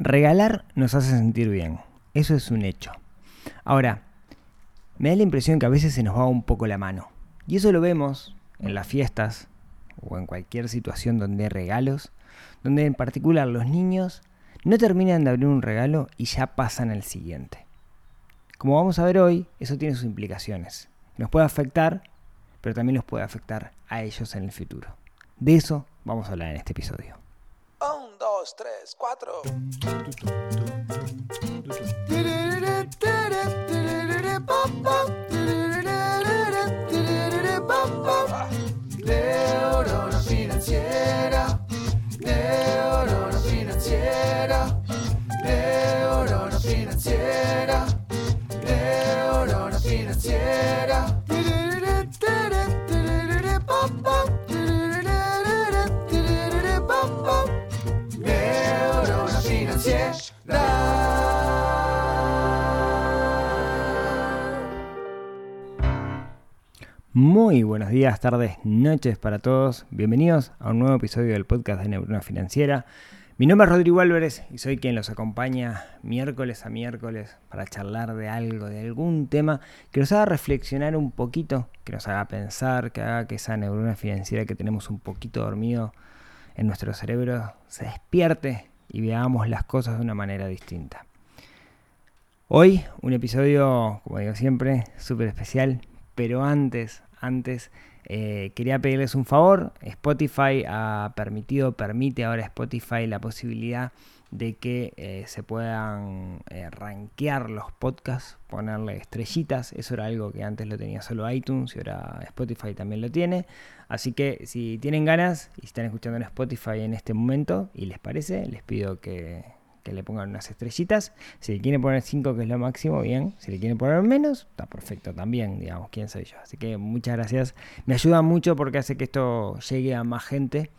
Regalar nos hace sentir bien, eso es un hecho. Ahora, me da la impresión que a veces se nos va un poco la mano. Y eso lo vemos en las fiestas o en cualquier situación donde hay regalos, donde en particular los niños no terminan de abrir un regalo y ya pasan al siguiente. Como vamos a ver hoy, eso tiene sus implicaciones. Nos puede afectar, pero también los puede afectar a ellos en el futuro. De eso vamos a hablar en este episodio. Dos, tres, cuatro. Neurona financiera. Neurona financiera. Neurona financiera. Neurona financiera. Muy buenos días, tardes, noches para todos. Bienvenidos a un nuevo episodio del podcast de Neurona Financiera. Mi nombre es Rodrigo Álvarez y soy quien los acompaña miércoles a miércoles para charlar de algo, de algún tema que nos haga reflexionar un poquito, que nos haga pensar, que haga que esa neurona financiera que tenemos un poquito dormido en nuestro cerebro se despierte y veamos las cosas de una manera distinta. Hoy un episodio, como digo siempre, súper especial, pero antes, antes eh, quería pedirles un favor. Spotify ha permitido, permite ahora Spotify la posibilidad de que eh, se puedan eh, rankear los podcasts, ponerle estrellitas. Eso era algo que antes lo tenía solo iTunes y ahora Spotify también lo tiene. Así que si tienen ganas y están escuchando en Spotify en este momento y les parece, les pido que, que le pongan unas estrellitas. Si le quieren poner 5, que es lo máximo, bien. Si le quieren poner menos, está perfecto también, digamos, quién soy yo. Así que muchas gracias. Me ayuda mucho porque hace que esto llegue a más gente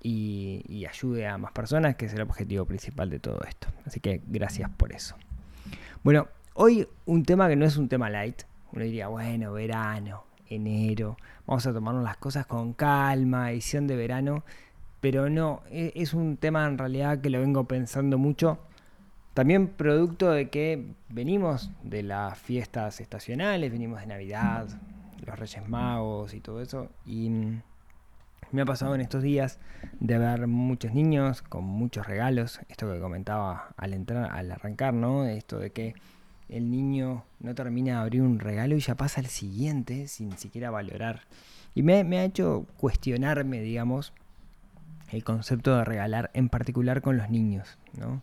y, y ayude a más personas, que es el objetivo principal de todo esto. Así que gracias por eso. Bueno, hoy un tema que no es un tema light. Uno diría, bueno, verano, enero, vamos a tomarnos las cosas con calma, edición de verano pero no, e- es un tema en realidad que lo vengo pensando mucho. También producto de que venimos de las fiestas estacionales, venimos de Navidad, los Reyes Magos y todo eso. Y me ha pasado en estos días de ver muchos niños con muchos regalos. Esto que comentaba al entrar, al arrancar, ¿no? Esto de que el niño no termina de abrir un regalo y ya pasa al siguiente sin siquiera valorar. Y me, me ha hecho cuestionarme, digamos, el concepto de regalar, en particular con los niños. ¿no?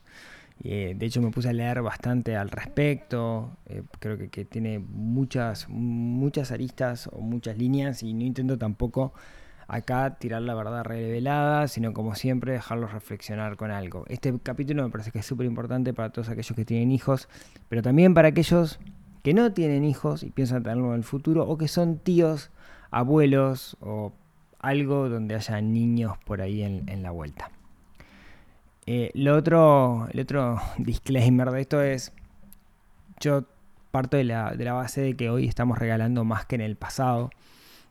Eh, de hecho me puse a leer bastante al respecto, eh, creo que, tiene muchas, muchas aristas o muchas líneas y no intento tampoco acá tirar la verdad revelada, sino como siempre dejarlos reflexionar con algo. Este capítulo me parece que es súper importante para todos aquellos que tienen hijos, pero también para aquellos que no tienen hijos y piensan tenerlo en el futuro o que son tíos, abuelos o algo donde haya niños por ahí en, la vuelta. Eh, lo otro, el otro disclaimer de esto es, yo parto de la, de la base de que hoy estamos regalando más que en el pasado.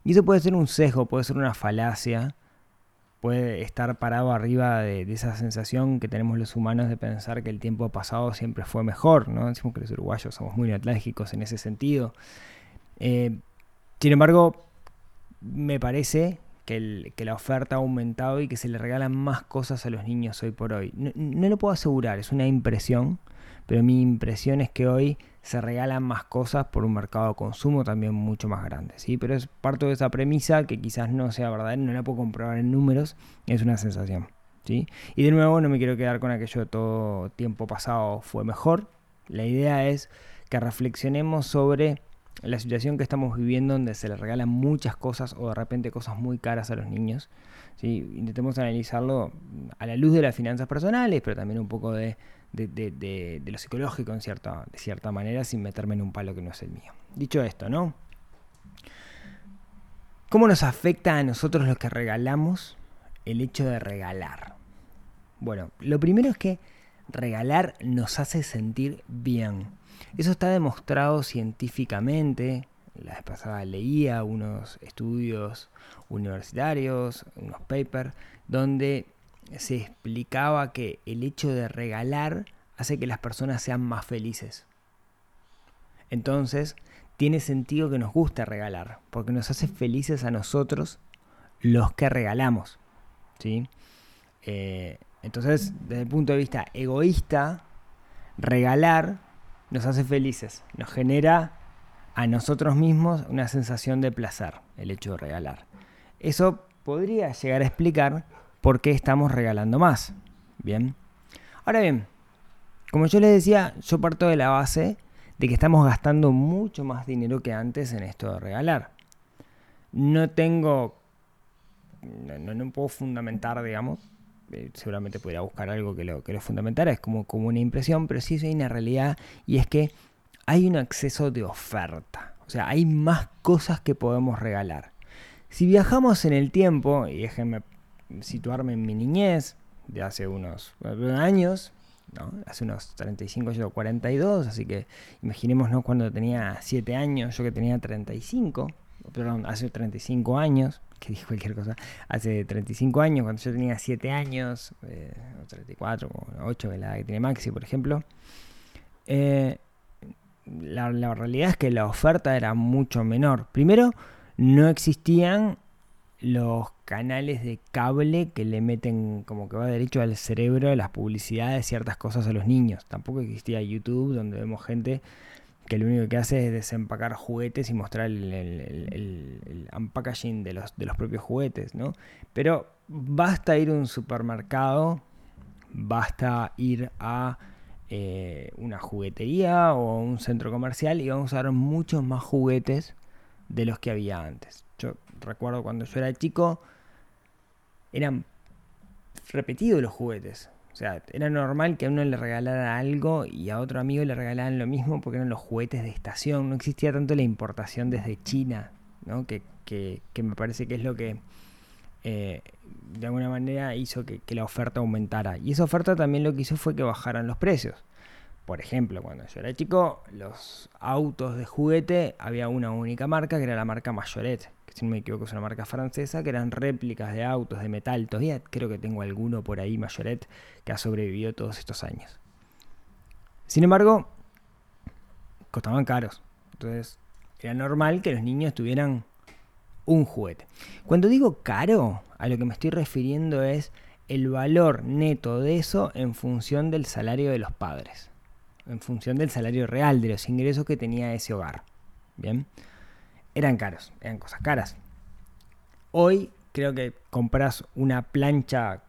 Y eso puede ser un sesgo, puede ser una falacia, puede estar parado arriba de, de, esa sensación que tenemos los humanos de pensar que el tiempo pasado siempre fue mejor, ¿no? Decimos que los uruguayos somos muy nostálgicos en ese sentido. Eh, sin embargo, me parece que, la oferta ha aumentado y que se le regalan más cosas a los niños hoy por hoy. No, no, lo puedo asegurar, es una impresión, pero mi impresión es que hoy se regalan más cosas por un mercado de consumo también mucho más grande. ¿sí? Pero es parte de esa premisa que quizás no sea verdadera, no la puedo comprobar en números, es una sensación. ¿sí? Y de nuevo no me quiero quedar con aquello de todo tiempo pasado fue mejor. La idea es que reflexionemos sobre la situación que estamos viviendo donde se les regalan muchas cosas o de repente cosas muy caras a los niños. ¿sí? Intentemos analizarlo a la luz de las finanzas personales, pero también un poco de, de, de, de lo psicológico en cierta, de cierta manera, sin meterme en un palo que no es el mío. Dicho esto, ¿no? ¿Cómo nos afecta a nosotros los que regalamos el hecho de regalar? Bueno, lo primero es que regalar nos hace sentir bien. Eso está demostrado científicamente. La vez pasada leía unos estudios universitarios, unos papers, donde se explicaba que el hecho de regalar hace que las personas sean más felices. Entonces, tiene sentido que nos guste regalar, porque nos hace felices a nosotros los que regalamos. ¿sí? Eh, entonces, desde el punto de vista egoísta, regalar nos hace felices, nos genera a nosotros mismos una sensación de placer, el hecho de regalar. Eso podría llegar a explicar por qué estamos regalando más. Bien. Ahora bien, como yo les decía, yo parto de la base de que estamos gastando mucho más dinero que antes en esto de regalar. No tengo, no, no puedo fundamentar, digamos, eh, seguramente podría buscar algo que lo, que lo fundamentara, es como, como una impresión, pero sí hay una realidad y es que hay un exceso de oferta. O sea, hay más cosas que podemos regalar. Si viajamos en el tiempo, y déjenme situarme en mi niñez, de hace unos años, ¿no? hace unos 35, yo 42, así que imaginémonos cuando tenía 7 años, yo que tenía 35, perdón, hace 35 años, que dije cualquier cosa, hace 35 años, cuando yo tenía 7 años, eh, 34, 8, la edad que tiene Maxi, por ejemplo, eh, la, la realidad es que la oferta era mucho menor. Primero, no existían los canales de cable que le meten como que va derecho al cerebro las publicidades de ciertas cosas a los niños. Tampoco existía YouTube donde vemos gente que lo único que hace es desempacar juguetes y mostrar el, unpackaging de los, de los propios juguetes, ¿no? Pero basta ir a un supermercado, basta ir a eh, una juguetería o un centro comercial y vamos a ver muchos más juguetes de los que había antes. Yo recuerdo cuando yo era chico, eran repetidos los juguetes. O sea, era normal que a uno le regalara algo y a otro amigo le regalaran lo mismo porque eran los juguetes de estación. No existía tanto la importación desde China, ¿no? que, que, me parece que es lo que eh, de alguna manera hizo que, que la oferta aumentara. Y esa oferta también lo que hizo fue que bajaran los precios. Por ejemplo, cuando yo era chico, los autos de juguete había una única marca que era la marca Mayoret, que si no me equivoco es una marca francesa, que eran réplicas de autos de metal. Todavía creo que tengo alguno por ahí, Mayoret, que ha sobrevivido todos estos años. Sin embargo, costaban caros. Entonces, era normal que los niños tuvieran un juguete. Cuando digo caro, a lo que me estoy refiriendo es el valor neto de eso en función del salario de los padres en función del salario real, de los ingresos que tenía ese hogar. Bien, eran caros, eran cosas caras. Hoy creo que compras una plancha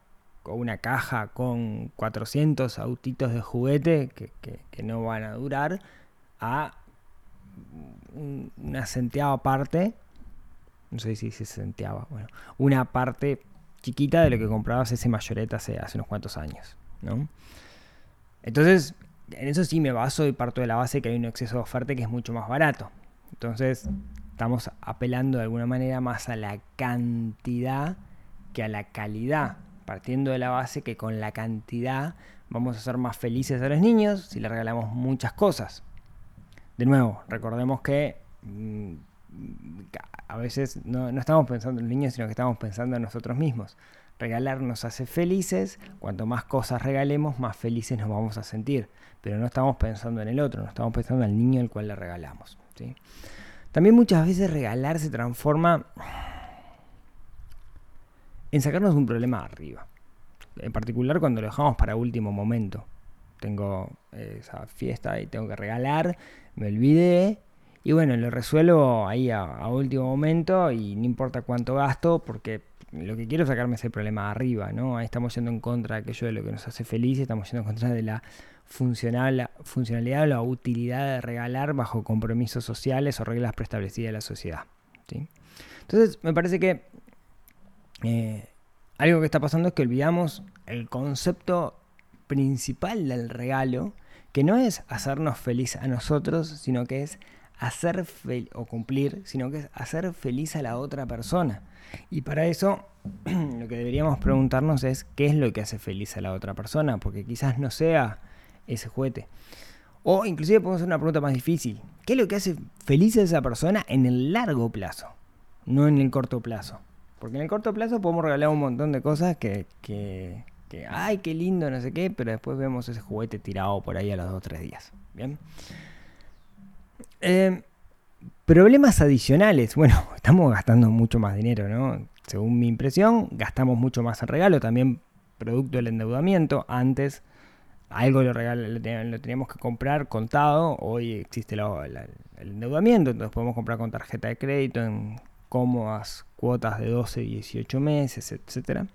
o una caja con 400 autitos de juguete que, no van a durar a una centeava parte, no sé si se centeaba, bueno, una parte chiquita de lo que comprabas ese mayoreta hace, hace unos cuantos años, ¿no? Entonces, en eso sí me baso y parto de la base que hay un exceso de oferta que es mucho más barato. Entonces, estamos apelando de alguna manera más a la cantidad que a la calidad, partiendo de la base que con la cantidad vamos a ser más felices a los niños si les regalamos muchas cosas. De nuevo, recordemos que mm, a veces no, no estamos pensando en los niños, sino que estamos pensando en nosotros mismos. Regalar nos hace felices, cuanto más cosas regalemos, más felices nos vamos a sentir. Pero no estamos pensando en el otro, no estamos pensando en el niño al cual le regalamos. También muchas veces regalar se transforma en sacarnos un problema arriba. En particular cuando lo dejamos para último momento. Tengo esa fiesta y tengo que regalar, me olvidé y bueno, lo resuelvo ahí a, último momento y no importa cuánto gasto porque lo que quiero es sacarme ese problema arriba, ¿no? Ahí estamos yendo en contra de aquello de lo que nos hace felices, estamos yendo en contra de la, funcional, funcionalidad o la utilidad de regalar bajo compromisos sociales o reglas preestablecidas de la sociedad. ¿sí? Entonces, me parece que eh, algo que está pasando es que olvidamos el concepto principal del regalo, que no es hacernos feliz a nosotros, sino que es hacer o cumplir, sino que es hacer feliz a la otra persona. Y para eso lo que deberíamos preguntarnos es qué es lo que hace feliz a la otra persona, porque quizás no sea ese juguete. O inclusive podemos hacer una pregunta más difícil. ¿Qué es lo que hace feliz a esa persona en el largo plazo? No en el corto plazo. Porque en el corto plazo podemos regalar un montón de cosas que, que, que, ay, qué lindo, no sé qué, pero después vemos ese juguete tirado por ahí a los 2 o 3 días. Bien. Eh, problemas adicionales. Bueno, estamos gastando mucho más dinero, ¿no? Según mi impresión, gastamos mucho más en regalo, también producto del endeudamiento. Antes algo lo, regal- lo ten- lo teníamos que comprar contado, hoy existe el endeudamiento, entonces podemos comprar con tarjeta de crédito en cómodas cuotas de 12, 18 meses, etcétera.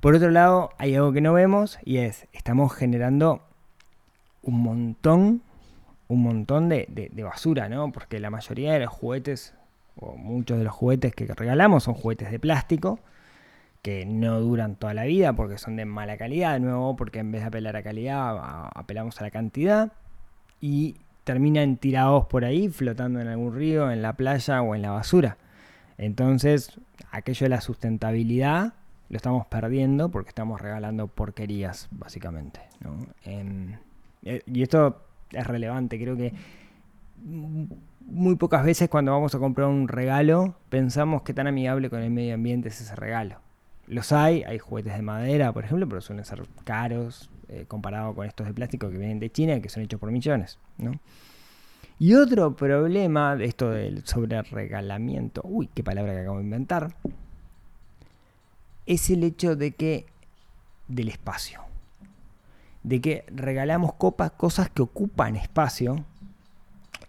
Por otro lado, hay algo que no vemos y es, estamos generando un montón, un montón de, de- basura, ¿no? Porque la mayoría de los juguetes, o muchos de los juguetes que regalamos son juguetes de plástico, que no duran toda la vida porque son de mala calidad, de nuevo, porque en vez de apelar a calidad, apelamos a la cantidad, y terminan tirados por ahí, flotando en algún río, en la playa o en la basura. Entonces, aquello de la sustentabilidad lo estamos perdiendo porque estamos regalando porquerías, básicamente. ¿no? Em, eh, y esto es relevante, creo que muy pocas veces cuando vamos a comprar un regalo pensamos qué tan amigable con el medio ambiente es ese regalo. Los hay, hay juguetes de madera, por ejemplo, pero suelen ser caros eh, comparado con estos de plástico que vienen de China y que son hechos por millones. ¿no? Y otro problema de esto del sobre regalamiento, uy, qué palabra que acabo de inventar, es el hecho de que del espacio. De que regalamos copas, cosas que ocupan espacio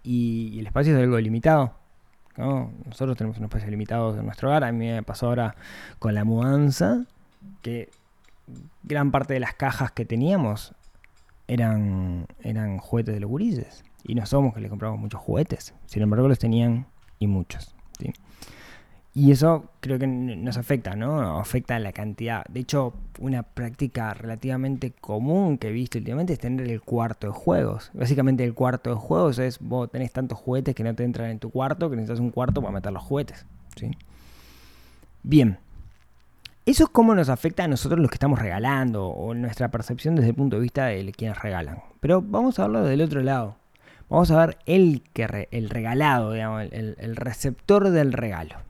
y, el espacio es algo limitado. ¿no? Nosotros tenemos un espacio limitado en nuestro hogar. A mí me pasó ahora con la mudanza que gran parte de las cajas que teníamos eran, eran juguetes de los gurises. Y no somos que le compramos muchos juguetes. Sin embargo, los tenían y muchos. ¿sí? Y eso creo que nos afecta, ¿no? Afecta la cantidad. De hecho, una práctica relativamente común que he visto últimamente es tener el cuarto de juegos. Básicamente el cuarto de juegos es vos tenés tantos juguetes que no te entran en tu cuarto que necesitas un cuarto para meter los juguetes. ¿sí? Bien. Eso es cómo nos afecta a nosotros los que estamos regalando o nuestra percepción desde el punto de vista de quienes regalan. Pero vamos a verlo del otro lado. Vamos a ver el, que el regalado, digamos, el, el receptor del regalo.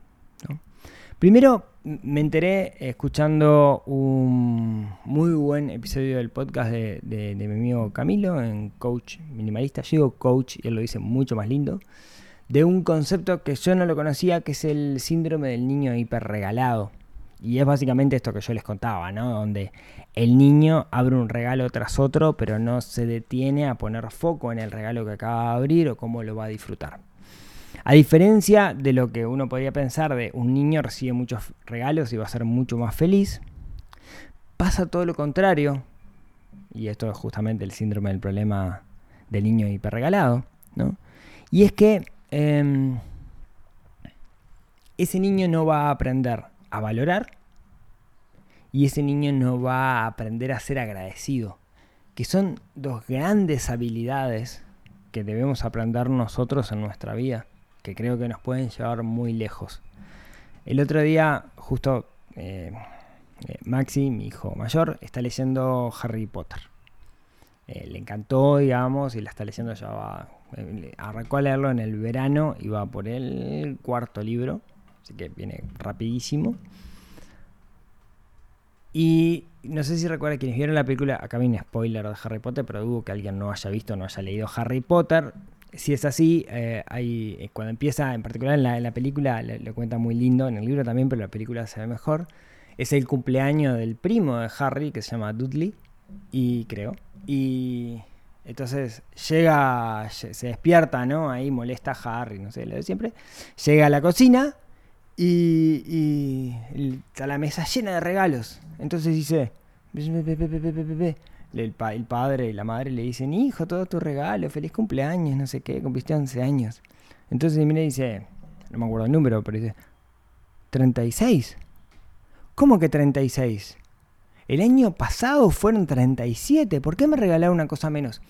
Primero me enteré escuchando un muy buen episodio del podcast de mi amigo Camilo en Coach Minimalista. Yo digo coach y él lo dice mucho más lindo. De un concepto que yo no lo conocía, que es el síndrome del niño hiperregalado. Y es básicamente esto que yo les contaba, ¿no? Donde el niño abre un regalo tras otro, pero no se detiene a poner foco en el regalo que acaba de abrir o cómo lo va a disfrutar. A diferencia de lo que uno podría pensar de un niño recibe muchos regalos y va a ser mucho más feliz, pasa todo lo contrario. Y esto es justamente el síndrome del problema del niño hiperregalado, ¿no? Y es que em, ese niño no va a aprender a valorar y ese niño no va a aprender a ser agradecido, que son dos grandes habilidades que debemos aprender nosotros en nuestra vida, que creo que nos pueden llevar muy lejos. El otro día, justo eh, eh, Maxi, mi hijo mayor, está leyendo Harry Potter. Eh, le encantó, digamos, y la está leyendo ya va. arrancó a leerlo en el verano y va por el cuarto libro, así que viene rapidísimo. Y no sé si recuerda quienes vieron la película, acá viene spoiler de Harry Potter, pero dudo que alguien no haya visto no haya leído Harry Potter. Si es así, eh, hay, eh, cuando empieza, en particular en la, película, le cuenta muy lindo, en el libro también, pero la película se ve mejor. Es el cumpleaños del primo de Harry, que se llama Dudley, y creo. Y entonces llega, lle- se despierta, ¿no? Ahí molesta a Harry, no sé, lo de siempre. Llega a la cocina y, y está la mesa llena de regalos. Entonces dice, El, pa- el padre y la madre le dicen, hijo, todo tu regalo, feliz cumpleaños, no sé qué, cumpliste 11 años. Entonces mira dice, no me acuerdo el número, pero dice, 36. ¿Cómo que 36? El año pasado fueron 37, ¿por qué me regalaron una cosa menos?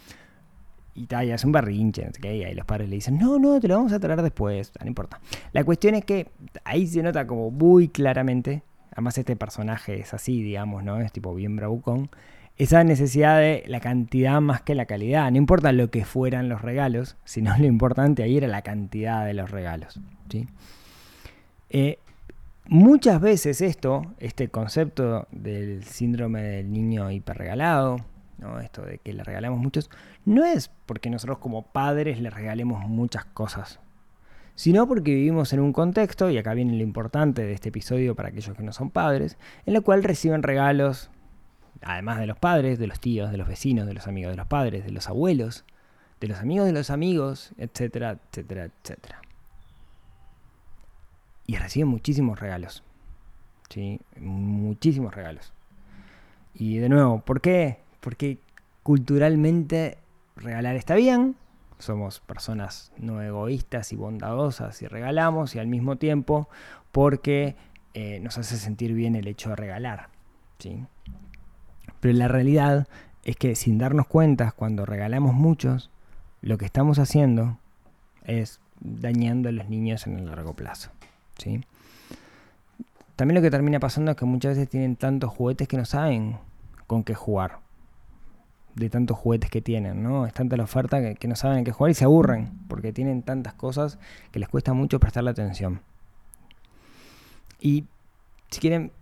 Y tal, hace un berrinche, no sé y ahí los padres le dicen, no, no, te lo vamos a traer después, no importa. La cuestión es que ahí se nota como muy claramente, además este personaje es así, digamos, ¿no? Es tipo bien bravucón, esa necesidad de la cantidad más que la calidad. No importa lo que fueran los regalos, sino lo importante ahí era la cantidad de los regalos, ¿sí? Eh, muchas veces esto, este concepto del síndrome del niño hiperregalado, ¿no? esto de que le regalamos muchos, no es porque nosotros como padres le regalemos muchas cosas, sino porque vivimos en un contexto, y acá viene lo importante de este episodio para aquellos que no son padres, en el cual reciben regalos, además de los padres, de los tíos, de los vecinos, de los amigos de los padres, de los abuelos, de los amigos de los amigos, etcétera, etcétera, etcétera. Y reciben muchísimos regalos. ¿sí? Muchísimos regalos. Y de nuevo, ¿por qué? Porque culturalmente regalar está bien, somos personas no egoístas y bondadosas y regalamos y al mismo tiempo porque eh, nos hace sentir bien el hecho de regalar. ¿sí? Pero la realidad es que sin darnos cuenta, cuando regalamos muchos, lo que estamos haciendo es dañando a los niños en el largo plazo. ¿sí? También lo que termina pasando es que muchas veces tienen tantos juguetes que no saben con qué jugar. De tantos juguetes que tienen, ¿no? Es tanta la oferta que, no saben qué jugar y se aburren porque tienen tantas cosas que les cuesta mucho prestarle atención. Y si quieren,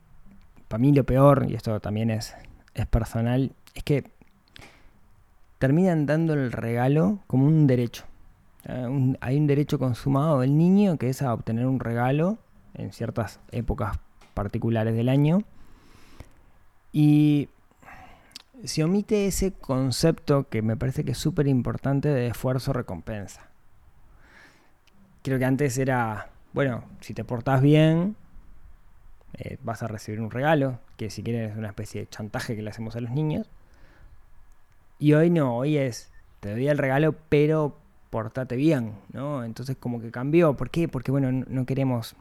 para mí lo peor, y esto también es, es personal, es que terminan dando el regalo como un derecho. Hay un derecho consumado del niño que es a obtener un regalo en ciertas épocas particulares del año. Y se omite ese concepto que me parece que es súper importante de esfuerzo-recompensa. Creo que antes era, bueno, si te portás bien, eh, vas a recibir un regalo, que si quieren es una especie de chantaje que le hacemos a los niños. Y hoy no, hoy es, te doy el regalo, pero portate bien, ¿no? Entonces como que cambió. ¿Por qué? Porque bueno, no, queremos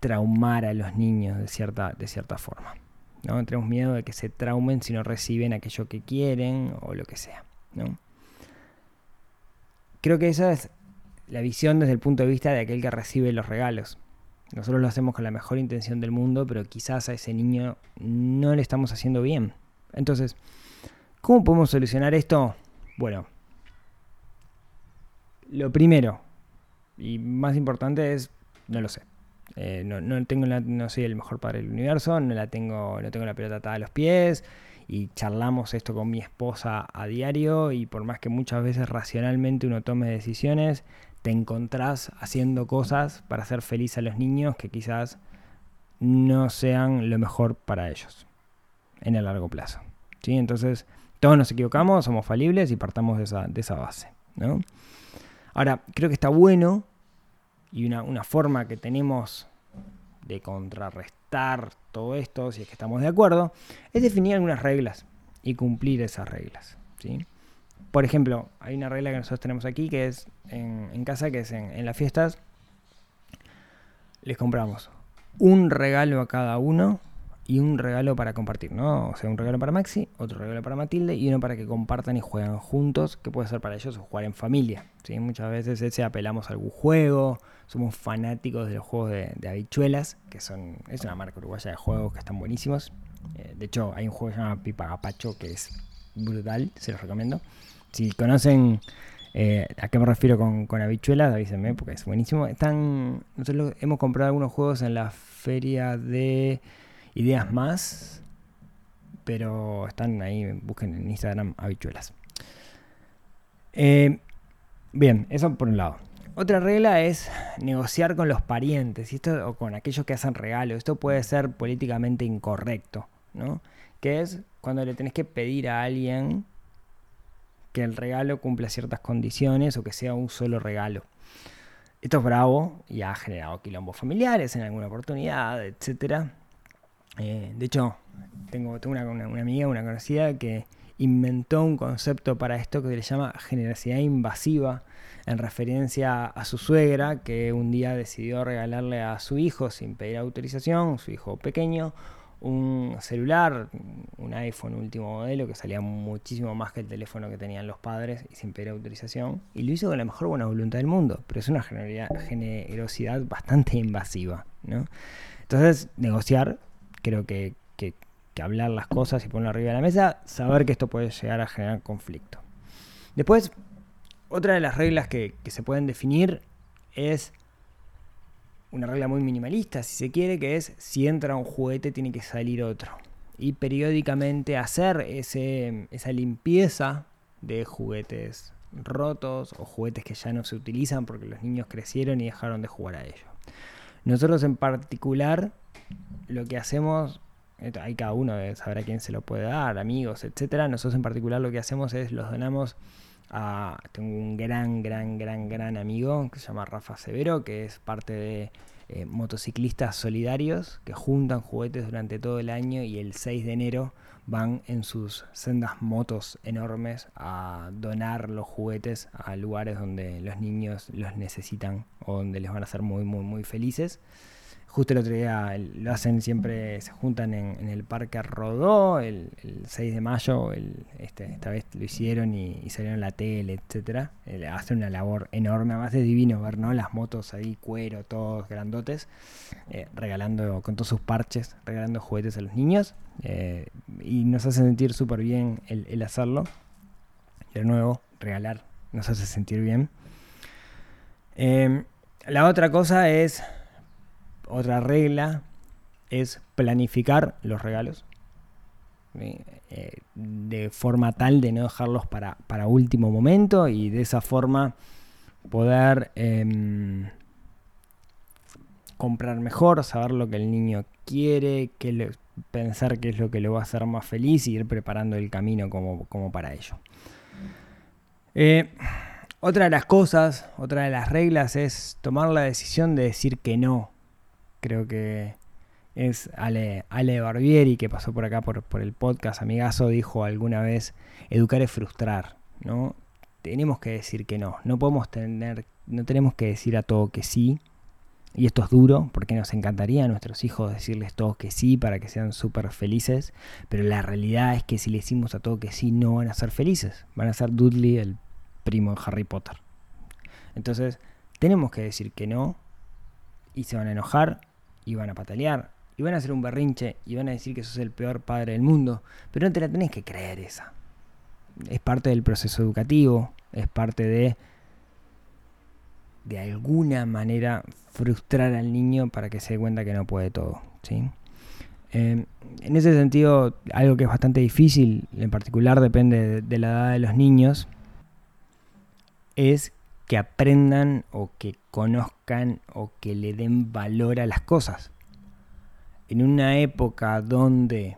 traumar a los niños de cierta, de cierta forma. ¿no? Tenemos miedo de que se traumen si no reciben aquello que quieren o lo que sea. ¿no? Creo que esa es la visión desde el punto de vista de aquel que recibe los regalos. Nosotros lo hacemos con la mejor intención del mundo, pero quizás a ese niño no le estamos haciendo bien. Entonces, ¿cómo podemos solucionar esto? Bueno, lo primero y más importante es, no lo sé. Eh, no, no tengo la- no soy el mejor padre del universo, no la tengo, no tengo la pelota atada a los pies y charlamos esto con mi esposa a diario y por más que muchas veces racionalmente uno tome decisiones, te encontrás haciendo cosas para hacer feliz a los niños que quizás no sean lo mejor para ellos en el largo plazo. ¿sí? Entonces, todos nos equivocamos, somos falibles y partamos de esa, de esa base. ¿no? Ahora, creo que está bueno y una, una forma que tenemos de contrarrestar todo esto, si es que estamos de acuerdo, es definir algunas reglas y cumplir esas reglas. ¿sí? Por ejemplo, hay una regla que nosotros tenemos aquí que es en, casa, que es en, las fiestas, les compramos un regalo a cada uno y un regalo para compartir, ¿no? O sea, un regalo para Maxi, otro regalo para Matilde y uno para que compartan y jueguen juntos, que puede ser para ellos o jugar en familia. ¿sí? Muchas veces ese apelamos a algún juego, somos fanáticos de los juegos de, habichuelas, que son es una marca uruguaya de juegos que están buenísimos. Eh, de hecho, hay un juego que se llama Pipa Gapacho que es brutal, se los recomiendo. Si conocen eh, a qué me refiero con, con habichuelas, avísenme porque es buenísimo. Están, nosotros hemos comprado algunos juegos en la feria de Ideas Más, pero están ahí, busquen en Instagram habichuelas. Eh, bien, eso por un lado. Otra regla es negociar con los parientes y esto, o con aquellos que hacen regalos. Esto puede ser políticamente incorrecto, ¿no? Que es cuando le tenés que pedir a alguien que el regalo cumpla ciertas condiciones o que sea un solo regalo. Esto es bravo y ha generado quilombos familiares en alguna oportunidad, etcétera. Eh, de hecho, tengo, una amiga, una conocida, que inventó un concepto para esto que se le llama generosidad invasiva, en referencia a su suegra, que un día decidió regalarle a su hijo, sin pedir autorización, su hijo pequeño, un celular, un iPhone último modelo, que salía muchísimo más que el teléfono que tenían los padres y sin pedir autorización, y lo hizo con la mejor buena voluntad del mundo, pero es una generosidad, bastante invasiva, ¿no? Entonces, negociar, creo que, que- hablar las cosas y ponerlo arriba de la mesa, saber que esto puede llegar a generar conflicto. Después, otra de las reglas que se pueden definir es una regla muy minimalista, si se quiere, que es si entra un juguete tiene que salir otro. Y periódicamente hacer ese, esa limpieza de juguetes rotos o juguetes que ya no se utilizan porque los niños crecieron y dejaron de jugar a ellos. Nosotros en particular lo que hacemos, hay cada uno sabrá quién se lo puede dar, amigos, etcétera. Nosotros en particular lo que hacemos es los donamos tengo un gran, gran, gran, gran amigo que se llama Rafa Severo, que es parte de eh, motociclistas solidarios que juntan juguetes durante todo el año y el 6 de enero van en sus sendas motos enormes a donar los juguetes a lugares donde los niños los necesitan o donde les van a hacer muy, muy, muy felices. Justo el otro día lo hacen siempre, se juntan en, el Parque Rodó el, 6 de mayo, este, esta vez lo hicieron y, salieron la tele, etcétera. Eh, hacen una labor enorme, además de divino ver ¿no? las motos ahí, cuero, todos grandotes, eh, regalando con todos sus parches, regalando juguetes a los niños. Eh, y nos hace sentir súper bien el, el hacerlo. De nuevo, regalar nos hace sentir bien. la otra cosa es otra regla es planificar los regalos eh, de forma tal de no dejarlos para, último momento y de esa forma poder em, comprar mejor, saber lo que el niño quiere, pensar qué es lo que le va a hacer más feliz y ir preparando el camino como, para ello. Eh, otra de las cosas, otra de las reglas es tomar la decisión de decir que no creo que es Ale, Ale Barbieri, que pasó por acá por, por el podcast, amigazo, dijo alguna vez, educar es frustrar, ¿no? Tenemos que decir que no, no podemos tener, no tenemos que decir a todo que sí, y esto es duro, porque nos encantaría a nuestros hijos decirles todo que sí para que sean súper felices, pero la realidad es que si le decimos a todo que sí, no van a ser felices, van a ser Dudley, el primo de Harry Potter. Entonces, tenemos que decir que no, y se van a enojar, y van a patalear, y van a hacer un berrinche, y van a decir que sos el peor padre del mundo, pero no te la tenés que creer esa. Es parte del proceso educativo, es parte de, de alguna manera, frustrar al niño para que se dé cuenta que no puede todo. ¿sí? Eh, en ese sentido, algo que es bastante difícil, en particular depende de la edad de los niños, es que aprendan o que conozcan o que le den valor a las cosas. En una época donde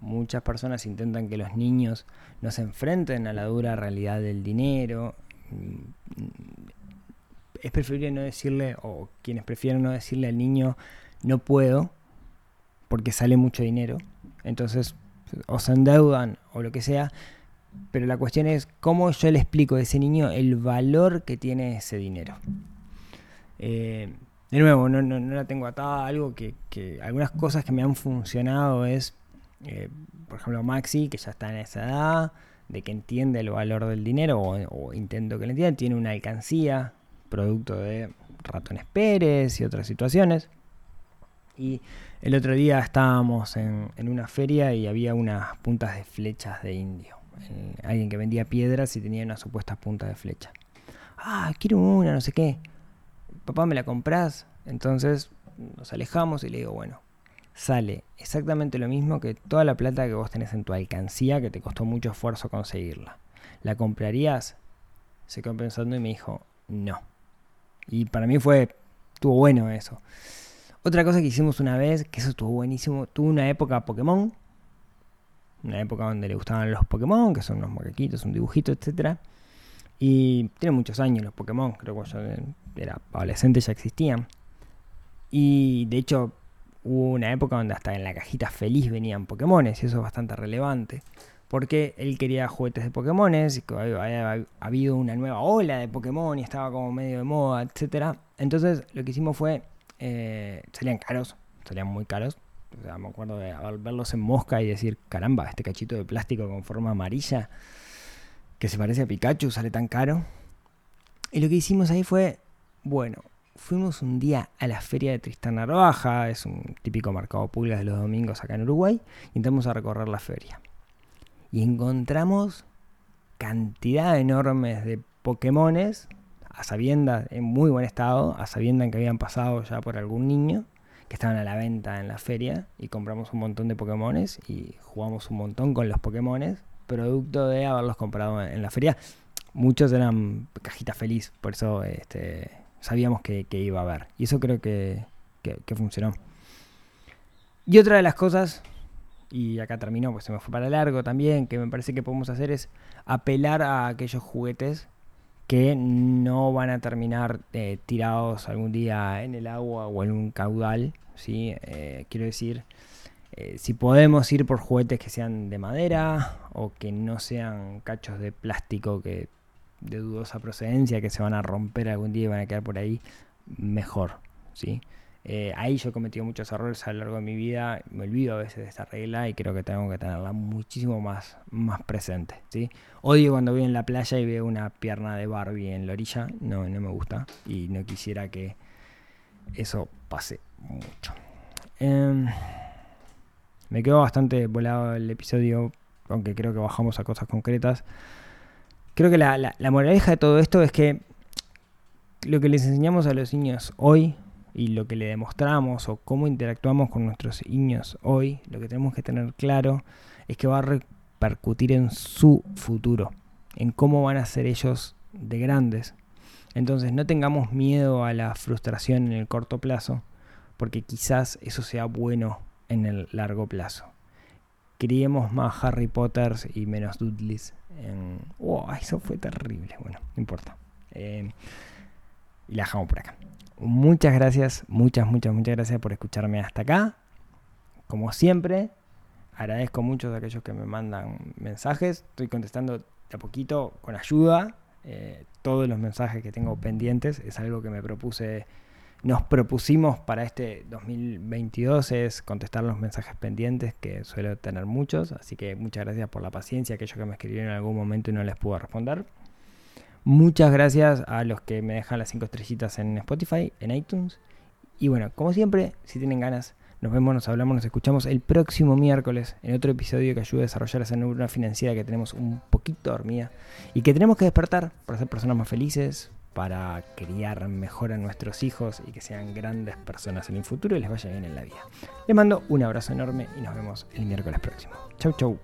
muchas personas intentan que los niños no se enfrenten a la dura realidad del dinero, es preferible no decirle, o quienes prefieren no decirle al niño, no puedo, porque sale mucho dinero. Entonces, o se endeudan o lo que sea, pero la cuestión es cómo yo le explico a ese niño el valor que tiene ese dinero. Eh, de nuevo, no, la tengo atada algo que, algunas cosas que me han funcionado es, eh, por ejemplo, Maxi, que ya está en esa edad, de que entiende el valor del dinero, o, intento que lo entienda, tiene una alcancía, producto de ratones Pérez y otras situaciones. Y el otro día estábamos en una feria y había unas puntas de flechas de indio. Alguien que vendía piedras y tenía unas supuestas puntas de flecha. Ah, quiero una, no sé qué. Papá, ¿me la compras? Entonces nos alejamos y le digo, bueno, sale exactamente lo mismo que toda la plata que vos tenés en tu alcancía, que te costó mucho esfuerzo conseguirla. ¿La comprarías? Se quedó pensando y me dijo, no. Y para mí fue, estuvo bueno eso. Otra cosa que hicimos una vez, que eso estuvo buenísimo, tuvo una época Pokémon, una época donde le gustaban los Pokémon, que son unos moquequitos, un dibujito, etc. Y tiene muchos años los Pokémon, creo que yo era adolescente ya existían. Y de hecho hubo una época donde hasta en la cajita feliz venían Pokémones, y eso es bastante relevante. Porque él quería juguetes de Pokémones, y había, habido una nueva ola de Pokémon y estaba como medio de moda, etc. Entonces lo que hicimos fue, eh, salían caros, salían muy caros, me acuerdo de verlos en mosca y decir, caramba, este cachito de plástico con forma amarilla que se parece a Pikachu sale tan caro. Y lo que hicimos ahí fue, bueno, fuimos un día a la feria de Tristán Narvaja, es un típico mercado pulgas de los domingos acá en Uruguay, y entramos a recorrer la feria. Y encontramos cantidad enormes de Pokémones a sabiendas, en muy buen estado, a sabiendas que habían pasado ya por algún niño, que estaban a la venta en la feria, y compramos un montón de Pokémones y jugamos un montón con los Pokémones, producto de haberlos comprado en la feria. Muchos eran cajita feliz, por eso este, sabíamos que, que iba a haber. Y eso creo que, que, funcionó. Y otra de las cosas, y acá terminó, pues se me fue para largo también, que me parece que podemos hacer es apelar a aquellos juguetes que no van a terminar eh, tirados algún día en el agua o en un caudal, ¿sí? Eh, quiero decir, eh, si podemos ir por juguetes que sean de madera o que no sean cachos de plástico que de dudosa procedencia que se van a romper algún día y van a quedar por ahí, mejor, ¿sí? Eh, ahí yo he cometido muchos errores a lo largo de mi vida, me olvido a veces de esta regla y creo que tengo que tenerla muchísimo más, más presente. Odio cuando voy en la playa y veo una pierna de Barbie en la orilla, no, no me gusta y no quisiera que eso pase mucho. Em, me quedó bastante volado el episodio, aunque creo que bajamos a cosas concretas. Creo que la, la moraleja de todo esto es que lo que les enseñamos a los niños hoy y lo que le demostramos o cómo interactuamos con nuestros niños hoy, lo que tenemos que tener claro es que va a repercutir en su futuro, en cómo van a ser ellos de grandes. Entonces no tengamos miedo a la frustración en el corto plazo, porque quizás eso sea bueno en el largo plazo. Criemos más Harry Potter y menos Dudleys. En... Oh, eso fue terrible. Bueno, no importa. Eh, y la dejamos por acá. Muchas gracias, muchas, muchas, muchas gracias por escucharme hasta acá. Como siempre, agradezco mucho a aquellos que me mandan mensajes. Estoy contestando de a poquito con ayuda. Eh, todos los mensajes que tengo pendientes es algo que me propuse, nos propusimos para este 2022 es contestar los mensajes pendientes que suelo tener muchos. Así que muchas gracias por la paciencia, aquellos que me escribieron en algún momento y no les pude responder. Muchas gracias a los que me dejan las 5 estrellitas en Spotify, en iTunes. Y bueno, como siempre, si tienen ganas, nos vemos, nos hablamos, nos escuchamos el próximo miércoles en otro episodio que ayude a desarrollar esa neurona financiera que tenemos un poquito dormida y que tenemos que despertar para ser personas más felices, para criar mejor a nuestros hijos y que sean grandes personas en el futuro y les vaya bien en la vida. Les mando un abrazo enorme y nos vemos el miércoles próximo. Chau, chau.